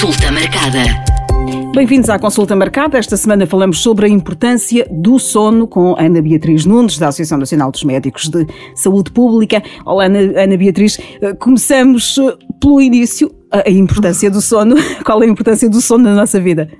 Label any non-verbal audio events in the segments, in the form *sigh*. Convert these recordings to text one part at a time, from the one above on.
Consulta marcada. Bem-vindos à consulta marcada. Esta semana falamos sobre a importância do sono com Ana Beatriz Nunes, da Associação Nacional dos Médicos de Saúde Pública. Olá, Ana, Ana Beatriz. Eh, começamos eh, pelo início. A importância do sono. *laughs* Qual é a importância do sono na nossa vida?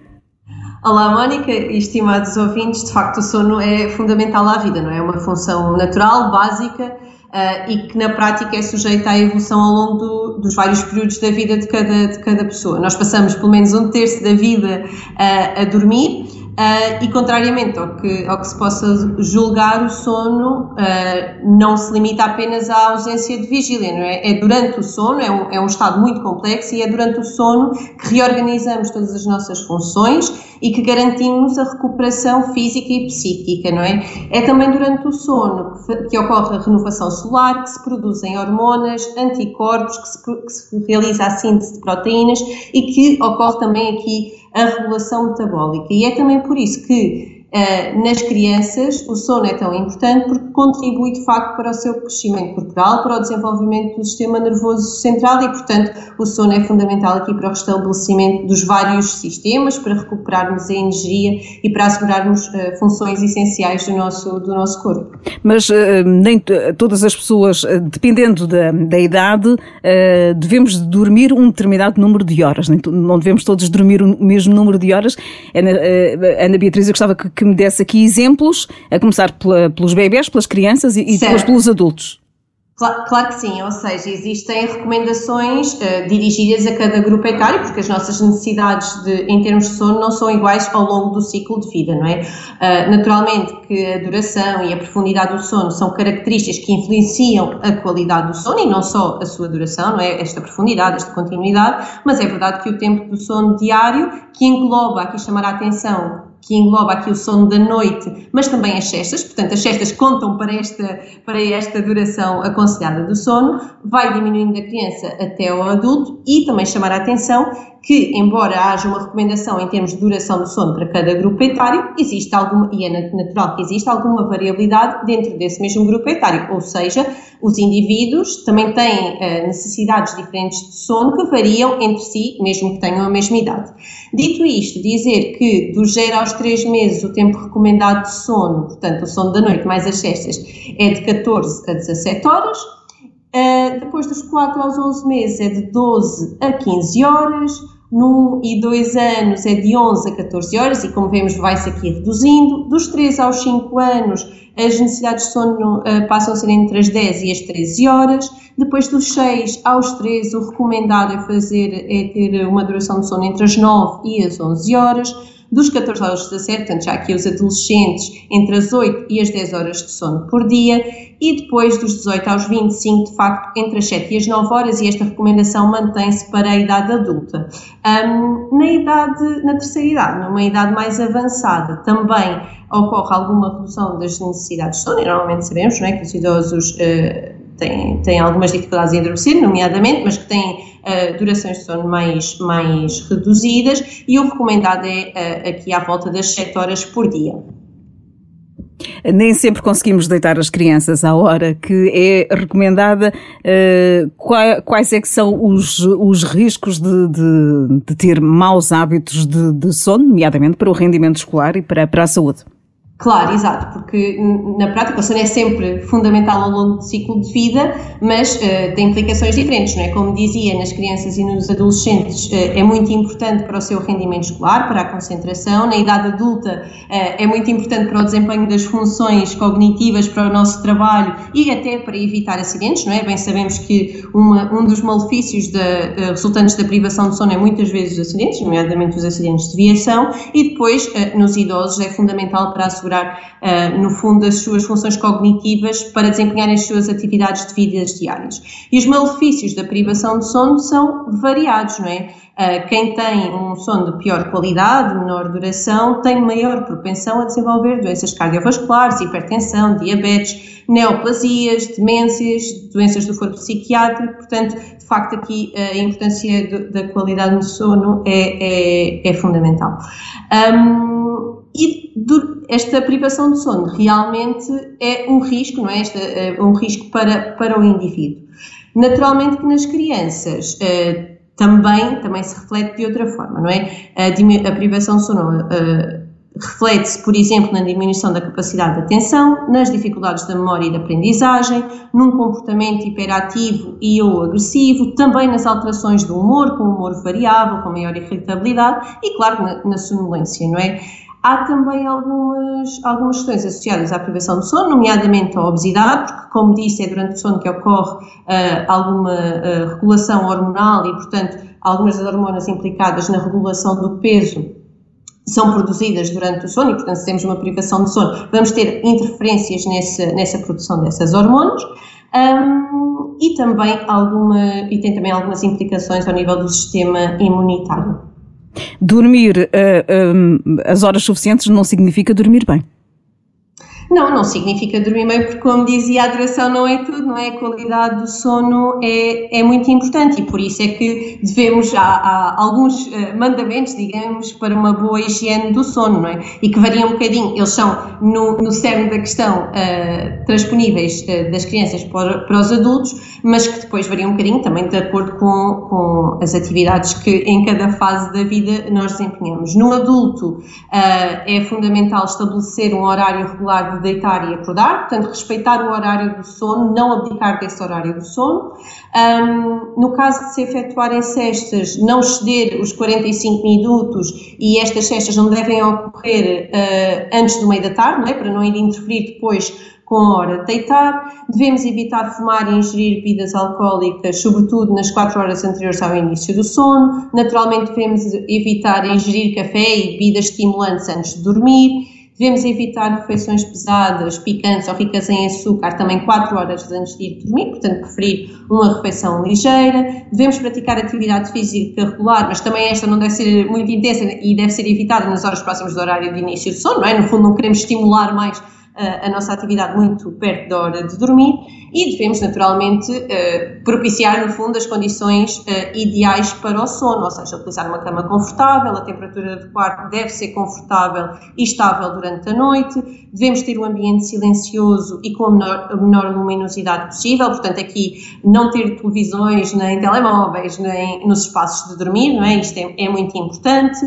Olá, Mónica e estimados ouvintes. De facto, o sono é fundamental à vida, não é? É uma função natural, básica uh, e que na prática é sujeita à evolução ao longo do, dos vários períodos da vida de cada, de cada pessoa. Nós passamos pelo menos um terço da vida uh, a dormir Uh, e contrariamente ao que, ao que se possa julgar, o sono uh, não se limita apenas à ausência de vigília, não é? É durante o sono, é um, é um estado muito complexo e é durante o sono que reorganizamos todas as nossas funções e que garantimos a recuperação física e psíquica, não é? É também durante o sono que, que ocorre a renovação solar, que se produzem hormonas, anticorpos, que se, que se realiza a síntese de proteínas e que ocorre também aqui a regulação metabólica. E é também por isso que Uh, nas crianças, o sono é tão importante porque contribui de facto para o seu crescimento corporal, para o desenvolvimento do sistema nervoso central e, portanto, o sono é fundamental aqui para o restabelecimento dos vários sistemas, para recuperarmos a energia e para assegurarmos uh, funções essenciais do nosso, do nosso corpo. Mas uh, nem todas as pessoas, dependendo da, da idade, devemos dormir um determinado número de horas, não devemos todos dormir o mesmo número de horas. Ana, Ana Beatriz, eu gostava que que me desse aqui exemplos, a começar pela, pelos bebés, pelas crianças e, e depois pelos adultos. Claro, claro, que sim, ou seja, existem recomendações uh, dirigidas a cada grupo etário, porque as nossas necessidades de, em termos de sono não são iguais ao longo do ciclo de vida, não é? Uh, naturalmente que a duração e a profundidade do sono são características que influenciam a qualidade do sono e não só a sua duração, não é? Esta profundidade, esta continuidade, mas é verdade que o tempo do sono diário, que engloba, aqui chamar a atenção, que engloba aqui o sono da noite, mas também as cestas, portanto as cestas contam para esta, para esta duração aconselhada do sono, vai diminuindo da criança até ao adulto e também chamar a atenção que, embora haja uma recomendação em termos de duração do sono para cada grupo etário, existe alguma, e é natural que exista alguma variabilidade dentro desse mesmo grupo etário, ou seja, os indivíduos também têm uh, necessidades diferentes de sono que variam entre si, mesmo que tenham a mesma idade. Dito isto, dizer que dos 0 aos 3 meses o tempo recomendado de sono, portanto o sono da noite mais as cestas, é de 14 a 17 horas, Uh, depois dos 4 aos 11 meses é de 12 a 15 horas, no e 2 anos é de 11 a 14 horas, e como vemos vai-se aqui reduzindo. Dos 3 aos 5 anos as necessidades de sono uh, passam a ser entre as 10 e as 13 horas. Depois dos 6 aos 13 o recomendado é fazer é ter uma duração de sono entre as 9 e as 11 horas dos 14 aos 17, portanto já aqui os adolescentes, entre as 8 e as 10 horas de sono por dia, e depois dos 18 aos 25, de facto, entre as 7 e as 9 horas, e esta recomendação mantém-se para a idade adulta. Um, na idade, na terceira idade, numa idade mais avançada, também ocorre alguma redução das necessidades de sono, e normalmente sabemos não é, que os idosos uh, têm, têm algumas dificuldades em adormecer, nomeadamente, mas que têm uh, durações de sono mais, mais reduzidas e o recomendado é uh, aqui à volta das 7 horas por dia. Nem sempre conseguimos deitar as crianças à hora que é recomendada. Uh, quais é que são os, os riscos de, de, de ter maus hábitos de, de sono, nomeadamente para o rendimento escolar e para, para a saúde? Claro, exato, porque na prática o sono é sempre fundamental ao longo do ciclo de vida, mas uh, tem implicações diferentes, não é? Como dizia, nas crianças e nos adolescentes uh, é muito importante para o seu rendimento escolar, para a concentração, na idade adulta uh, é muito importante para o desempenho das funções cognitivas, para o nosso trabalho e até para evitar acidentes, não é? Bem sabemos que uma, um dos malefícios da, resultantes da privação de sono é muitas vezes os acidentes, nomeadamente os acidentes de viação, e depois nos idosos é fundamental para a assegurar, uh, no fundo, as suas funções cognitivas para desempenharem as suas atividades de vidas diárias. E os malefícios da privação de sono são variados, não é? Uh, quem tem um sono de pior qualidade, menor duração, tem maior propensão a desenvolver doenças cardiovasculares, hipertensão, diabetes, neoplasias, demências, doenças do corpo psiquiátrico. Portanto, de facto, aqui uh, a importância do, da qualidade no sono é, é, é fundamental. Um, e do, esta privação de sono realmente é um risco, não é? Esta, é um risco para, para o indivíduo. Naturalmente que nas crianças uh, também, também se reflete de outra forma, não é? A, a privação de sono uh, reflete-se, por exemplo, na diminuição da capacidade de atenção, nas dificuldades da memória e da aprendizagem, num comportamento hiperativo e ou agressivo, também nas alterações do humor, com humor variável, com maior irritabilidade e, claro, na, na sonolência, não é? Há também algumas, algumas questões associadas à privação de sono, nomeadamente a obesidade, porque, como disse, é durante o sono que ocorre uh, alguma uh, regulação hormonal e, portanto, algumas das hormonas implicadas na regulação do peso são produzidas durante o sono e, portanto, se temos uma privação de sono, vamos ter interferências nessa, nessa produção dessas hormonas. Um, e também alguma e tem também algumas implicações ao nível do sistema imunitário. Dormir uh, eh, um, eh, as horas suficientes não significa dormir bem. Não, não significa dormir bem, porque, como dizia, a duração não é tudo, não é? A qualidade do sono é, é muito importante e por isso é que devemos, há, há alguns uh, mandamentos, digamos, para uma boa higiene do sono, não é? E que variam um bocadinho, eles são no, no cerne da questão uh, transponíveis uh, das crianças para, para os adultos, mas que depois variam um bocadinho também de acordo com, com as atividades que em cada fase da vida nós desempenhamos. No adulto, é fundamental estabelecer um horário regular de deitar e acordar, portanto, respeitar o horário do sono, não abdicar desse horário do sono. Um, no caso de se efetuarem cestas, não exceder os 45 minutos e estas cestas não devem ocorrer uh, antes do meio da tarde, não é? para não ir interferir depois com a hora de deitar. Devemos evitar fumar e ingerir bebidas alcoólicas, sobretudo nas 4 horas anteriores ao início do sono. Naturalmente, devemos evitar ingerir café e bebidas estimulantes antes de dormir Devemos evitar refeições pesadas, picantes ou ricas em açúcar também 4 horas antes de ir dormir, portanto, preferir uma refeição ligeira. Devemos praticar atividade física regular, mas também esta não deve ser muito intensa e deve ser evitada nas horas próximas do horário de início do sono, não é? No fundo, não queremos estimular mais a nossa atividade muito perto da hora de dormir e devemos naturalmente uh, propiciar no fundo as condições uh, ideais para o sono, ou seja, utilizar uma cama confortável, a temperatura do quarto deve ser confortável e estável durante a noite, devemos ter um ambiente silencioso e com a menor, a menor luminosidade possível, portanto aqui não ter televisões nem telemóveis nem nos espaços de dormir, não é? Isto é, é muito importante.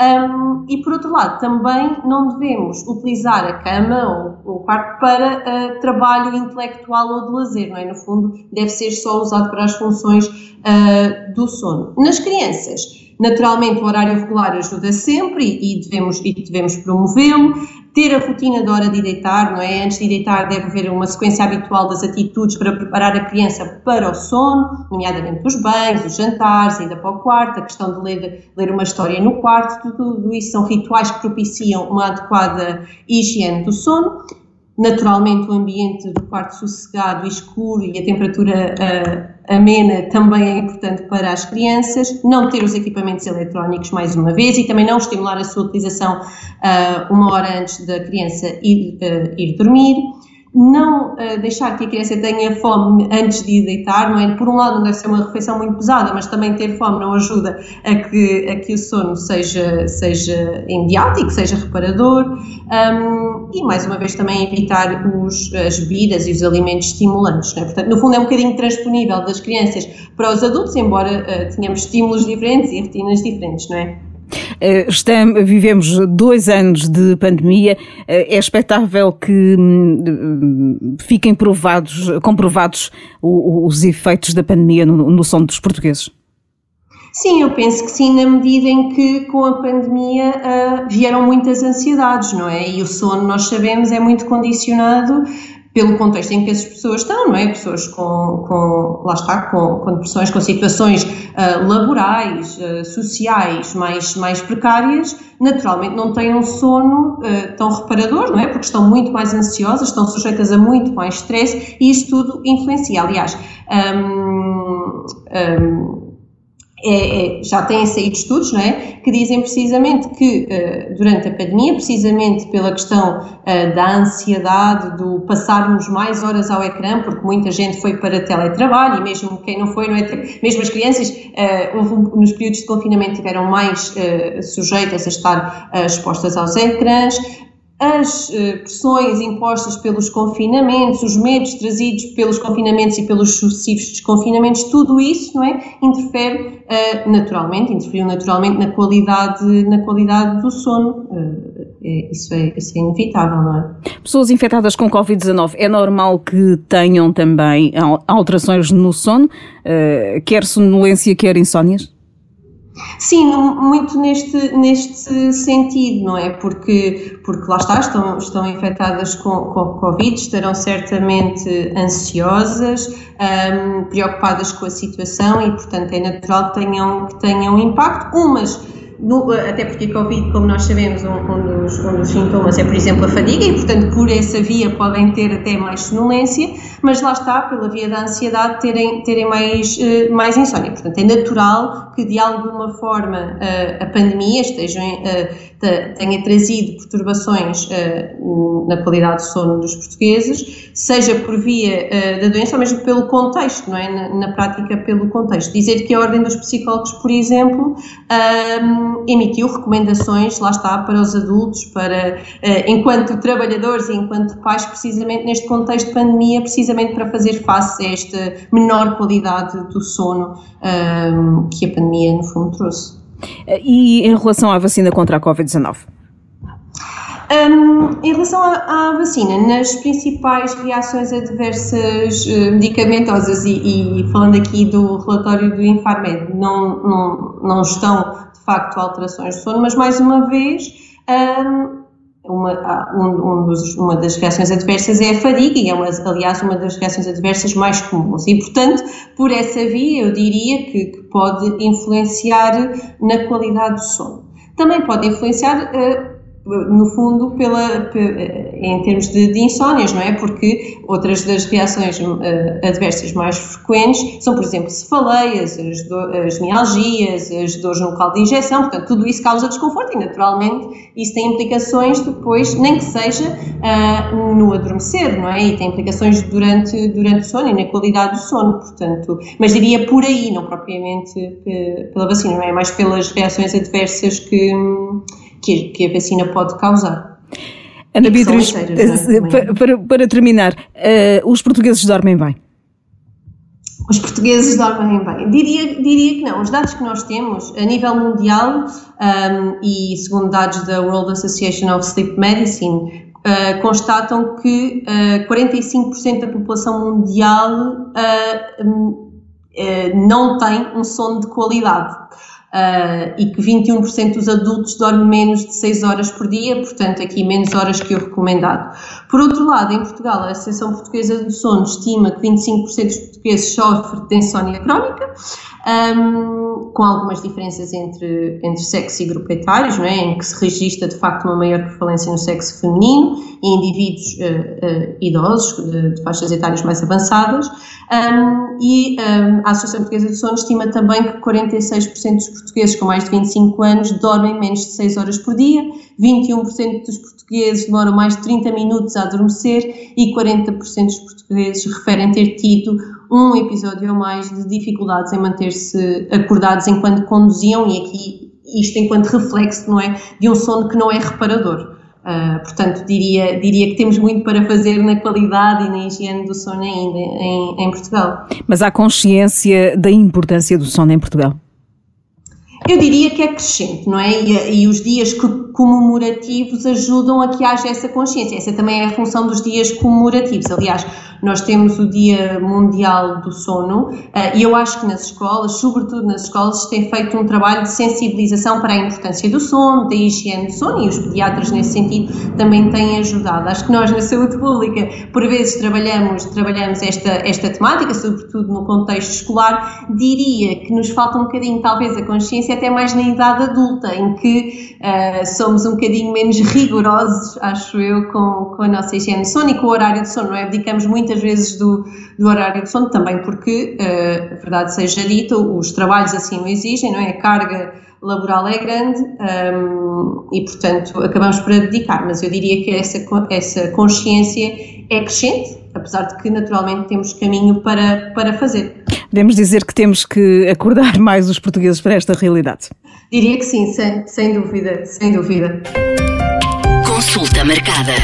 Um, e por outro lado, também não devemos utilizar a cama ou o quarto para uh, trabalho intelectual ou de lazer, não é? No fundo, deve ser só usado para as funções uh, do sono. Nas crianças, Naturalmente, o horário regular ajuda sempre e, devemos, e devemos promovê-lo. Ter a rotina da hora de deitar, não é? Antes de deitar, deve haver uma sequência habitual das atitudes para preparar a criança para o sono, nomeadamente os banhos, os jantares, a ida para o quarto, a questão de ler, ler uma história no quarto, tudo, tudo isso são rituais que propiciam uma adequada higiene do sono naturalmente o ambiente do quarto sossegado e escuro e a temperatura uh, amena também é importante para as crianças, não ter os equipamentos eletrónicos mais uma vez e também não estimular a sua utilização uh, uma hora antes da criança ir, uh, ir dormir não uh, deixar que a criança tenha fome antes de ir deitar, não é? Por um lado não deve ser uma refeição muito pesada, mas também ter fome não ajuda a que, a que o sono seja, seja imediato que seja reparador. Um, e mais uma vez também evitar os, as bebidas e os alimentos estimulantes, é? Portanto, no fundo é um bocadinho transponível das crianças para os adultos, embora uh, tenhamos estímulos diferentes e rotinas diferentes, não é? Eh, estamos, vivemos dois anos de pandemia. Eh, é expectável que hum, fiquem provados, comprovados os efeitos da pandemia no, no som dos portugueses? Sim, eu penso que sim, na medida em que com a pandemia uh, vieram muitas ansiedades, não é? E o sono, nós sabemos, é muito condicionado pelo contexto em que as pessoas estão, não é? Pessoas com, com lá está, com, com depressões, com situações uh, laborais, uh, sociais mais, mais precárias, naturalmente não têm um sono uh, tão reparador, não é? Porque estão muito mais ansiosas, estão sujeitas a muito mais stress e isso tudo influencia. Aliás, um, um, é, é, já têm saído estudos não é, que dizem precisamente que uh, durante a pandemia, precisamente pela questão uh, da ansiedade, do passarmos mais horas ao ecrã, porque muita gente foi para teletrabalho e mesmo quem não foi, não é, mesmo as crianças uh, nos períodos de confinamento tiveram mais sujeitas a estar expostas aos ecrãs, as pressões impostas pelos confinamentos, os medos trazidos pelos confinamentos e pelos sucessivos desconfinamentos, tudo isso não é, interfere naturalmente, interferiu naturalmente na qualidade, na qualidade do sono. É, isso, é, isso é inevitável, não é? Pessoas infectadas com Covid-19, é normal que tenham também alterações no sono, quer sonolência, quer insónias? Sim, muito neste, neste sentido, não é? Porque, porque lá está, estão, estão infectadas com, com Covid, estarão certamente ansiosas, um, preocupadas com a situação e, portanto, é natural que tenham, que tenham impacto. Umas no, até porque a Covid, como nós sabemos, um, um, dos, um, dos, sintomas é, por exemplo, a fadiga e, portanto, por essa via podem ter até mais sonolência, mas lá está, pela via da ansiedade, terem, terem mais, uh, mais insónia. Portanto, é natural que, de alguma forma, uh, a pandemia esteja, uh, tenha trazido perturbações na qualidade de sono dos portugueses, seja por via da doença ou mesmo pelo contexto, não é? Na, na, prática, pelo contexto. Dizer que a Ordem dos Psicólogos, por exemplo, emitiu recomendações, lá está, para os adultos, para, uh, enquanto trabalhadores e enquanto pais, precisamente neste contexto de pandemia, precisamente para fazer face a esta menor qualidade do sono um, que a pandemia, no fundo, trouxe. E em relação à vacina contra a Covid-19? Um, em relação à, à, vacina, nas principais reações adversas uh, medicamentosas, e, e, falando aqui do relatório do Infarmed, não, não, não estão facto alterações de sono, mas mais uma vez. Um, uma, um, um dos, uma das reações adversas é a fadiga, e é, uma, aliás, uma das reações adversas mais comuns. E, portanto, por essa via, eu diria que, que pode influenciar na qualidade do sono. Também pode influenciar uh, no fundo, pela, em termos de, de, insónias, não é? Porque outras das reações uh, adversas mais frequentes são, por exemplo, cefaleias, as, do, as mialgias, as dores no local de injeção, portanto, tudo isso causa desconforto e, naturalmente, isso tem implicações depois, nem que seja uh, no adormecer, não é? E tem implicações durante, durante o sono e na qualidade do sono, portanto, mas diria por aí, não propriamente pela vacina, não é? Mais pelas reações adversas que que, que a vacina pode causar. Ana Beatriz, é? para, para, terminar, uh, os portugueses dormem bem? Os portugueses dormem bem. Diria, diria que não. Os dados que nós temos a nível mundial um, e segundo dados da World Association of Sleep Medicine, uh, constatam que uh, 45% da população mundial uh, não tem um sono de qualidade uh, e que 21% dos adultos dormem menos de 6 horas por dia, portanto, aqui menos horas que o recomendado. Por outro lado, em Portugal, a Associação Portuguesa do Sono estima que 25% dos portugueses sofrem de insónia crónica, um, com algumas diferenças entre, entre sexo e grupo etários, não é? em que se registra de facto uma maior prevalência no sexo feminino e indivíduos uh, uh, idosos, de, de, faixas etárias mais avançadas, um, e um, a Associação Portuguesa do Sono estima também que 46% dos portugueses com mais de 25 anos dormem menos de 6 horas por dia, 21% dos portugueses demoram mais de 30 minutos a adormecer e 40% dos portugueses referem ter tido um episódio ou mais de dificuldades em manter-se acordados enquanto conduziam e aqui isto enquanto reflexo, não é, de um sono que não é reparador. Uh, portanto, diria, diria que temos muito para fazer na qualidade e na higiene do sono ainda em, em Portugal. Mas há consciência da importância do sono em Portugal? Eu diria que é crescente, não é? E, e, os dias comemorativos ajudam a que haja essa consciência. Essa também é a função dos dias comemorativos. Aliás, nós temos o Dia Mundial do Sono eh, e eu acho que nas escolas, sobretudo nas escolas, tem feito um trabalho de sensibilização para a importância do sono, da higiene do sono e os pediatras nesse sentido também têm ajudado. Acho que nós na saúde pública por vezes trabalhamos, trabalhamos esta, esta temática, sobretudo no contexto escolar, diria que nos falta um bocadinho talvez a consciência até mais na idade adulta, em que uh, somos um bocadinho menos rigorosos, acho eu, com, com a nossa higiene de sono e com o horário de sono, não é? Dedicamos muito muitas vezes do, do horário de sono, também porque, uh, a verdade seja dita, os trabalhos assim o exigem, não é? A carga laboral é grande um, ehm, e, portanto, acabamos por abdicar, mas eu diria que essa, essa consciência é crescente, apesar de que naturalmente temos caminho para, para fazer. Podemos dizer que temos que acordar *laughs* mais os portugueses para esta realidade? Diria que sim, sem, sem dúvida, sem dúvida. Consulta marcada.